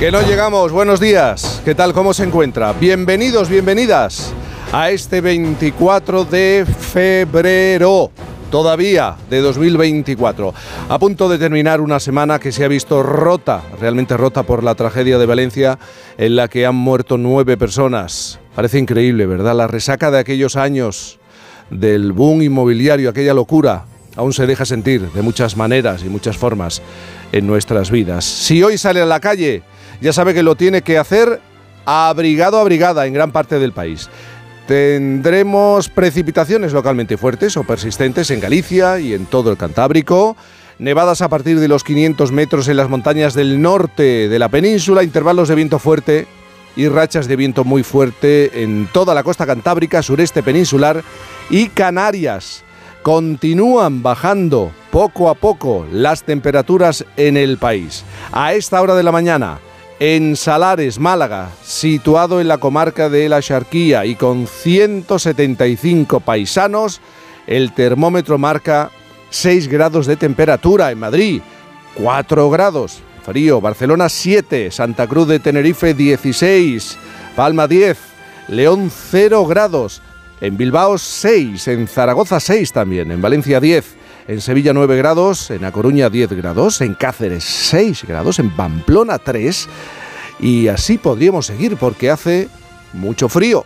Que no llegamos, buenos días. ¿Qué tal? ¿Cómo se encuentra? Bienvenidos, bienvenidas a este 24 de febrero todavía de 2024. A punto de terminar una semana que se ha visto rota, realmente rota por la tragedia de Valencia, en la que han muerto nueve personas. Parece increíble, ¿verdad? La resaca de aquellos años del boom inmobiliario, aquella locura, aún se deja sentir de muchas maneras y muchas formas en nuestras vidas. Si hoy sale a la calle, ya sabe que lo tiene que hacer abrigado a brigada en gran parte del país. Tendremos precipitaciones localmente fuertes o persistentes en Galicia y en todo el Cantábrico. Nevadas a partir de los 500 metros en las montañas del norte de la península, intervalos de viento fuerte y rachas de viento muy fuerte en toda la costa cantábrica, sureste peninsular y Canarias. Continúan bajando poco a poco las temperaturas en el país. A esta hora de la mañana, en Salares, Málaga, situado en la comarca de la Charquía y con 175 paisanos, el termómetro marca 6 grados de temperatura en Madrid, 4 grados, frío, Barcelona 7, Santa Cruz de Tenerife 16, Palma 10, León 0 grados, en Bilbao 6, en Zaragoza 6 también, en Valencia 10, en Sevilla 9 grados, en A Coruña 10 grados, en Cáceres 6 grados, en Pamplona 3 y así podríamos seguir porque hace mucho frío.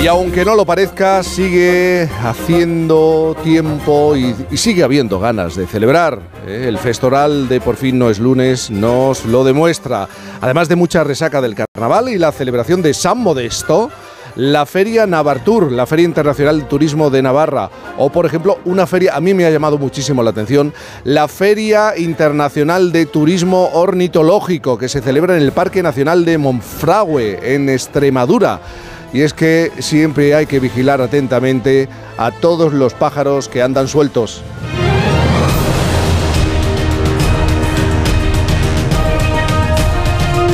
Y aunque no lo parezca, sigue haciendo tiempo y, sigue habiendo ganas de celebrar. ¿eh? El festoral de Por fin no es lunes nos lo demuestra. Además de mucha resaca del carnaval y la celebración de San Modesto, la Feria Navartur, la Feria Internacional de Turismo de Navarra, o por ejemplo una feria, a mí me ha llamado muchísimo la atención, la Feria Internacional de Turismo Ornitológico, que se celebra en el Parque Nacional de Monfragüe, en Extremadura. Y es que siempre hay que vigilar atentamente a todos los pájaros que andan sueltos.